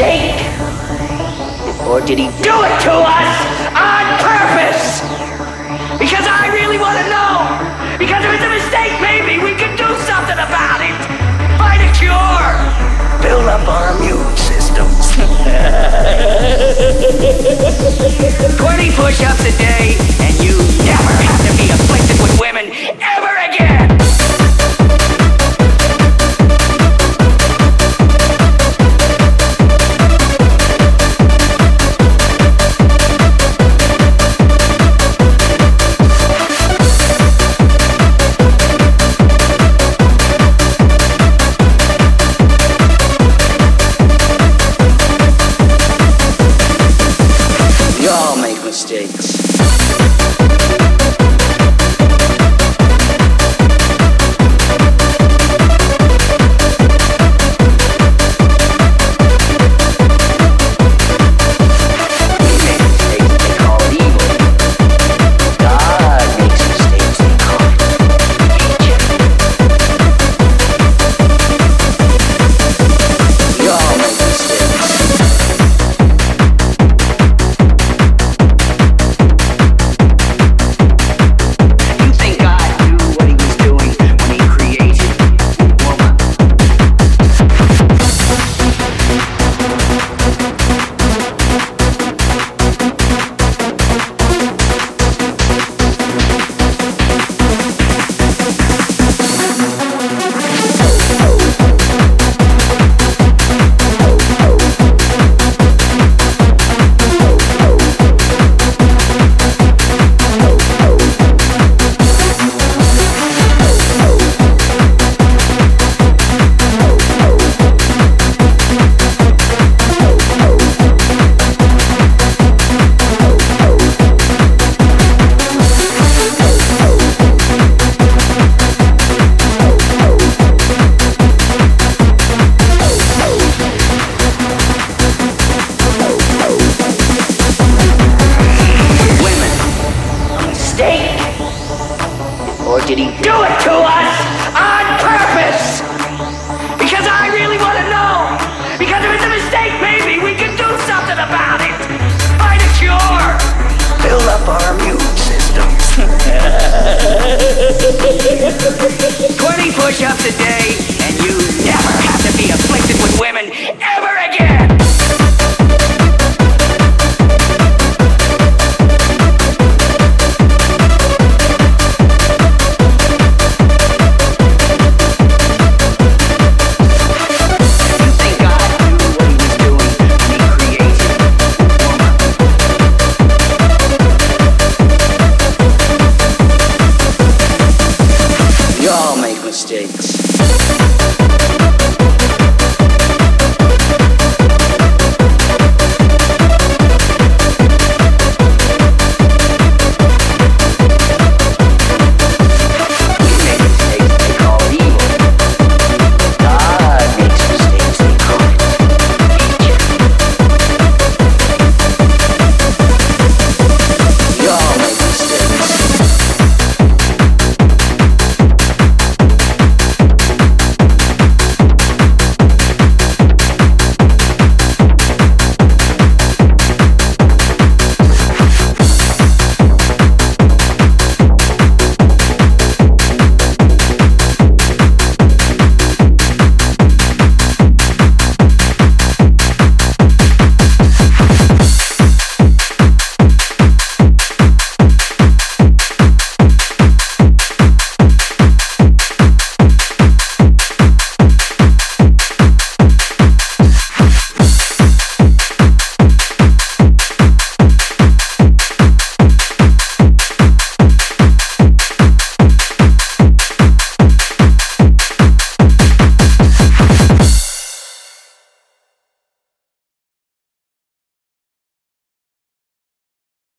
mistake? Or did he do it to us? State.